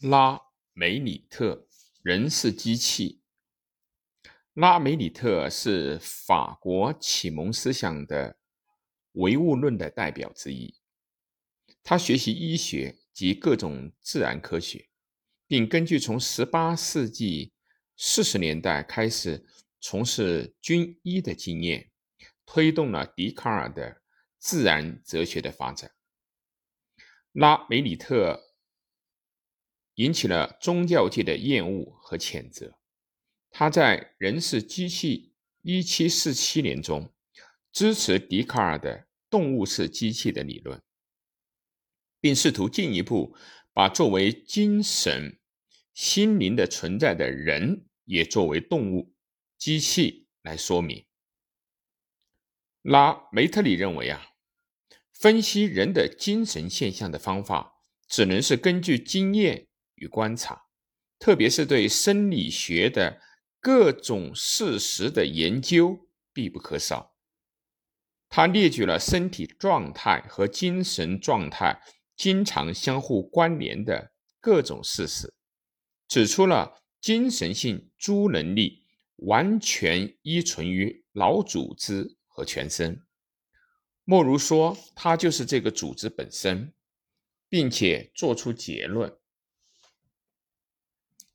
拉梅里特人是机器。拉梅里特是法国启蒙思想的唯物论的代表之一。他学习医学及各种自然科学，并根据从18世纪40年代开始从事军医的经验，推动了笛卡尔的自然哲学的发展。拉梅里特。引起了宗教界的厌恶和谴责。他在《人是机器》1747年中支持笛卡尔的动物是机器的理论，并试图进一步把作为精神、心灵的存在的人也作为动物、机器来说明。拉梅特里认为啊，分析人的精神现象的方法只能是根据经验。与观察，特别是对生理学的各种事实的研究必不可少。他列举了身体状态和精神状态经常相互关联的各种事实，指出了精神性诸能力完全依存于脑组织和全身，莫如说它就是这个组织本身，并且做出结论。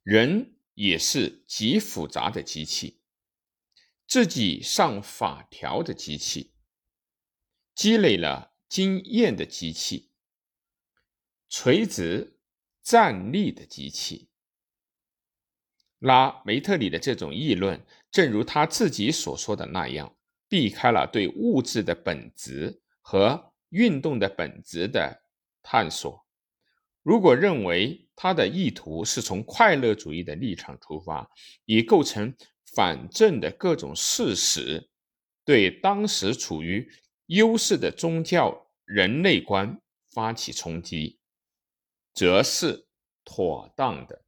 人也是极复杂的机器，自己上法条的机器，积累了经验的机器，垂直站立的机器。拉梅特里的这种议论，正如他自己所说的那样，避开了对物质的本质和运动的本质的探索。如果认为，他的意图是从快乐主义的立场出发，以构成反证的各种事实，对当时处于优势的宗教人类观发起冲击，则是妥当的。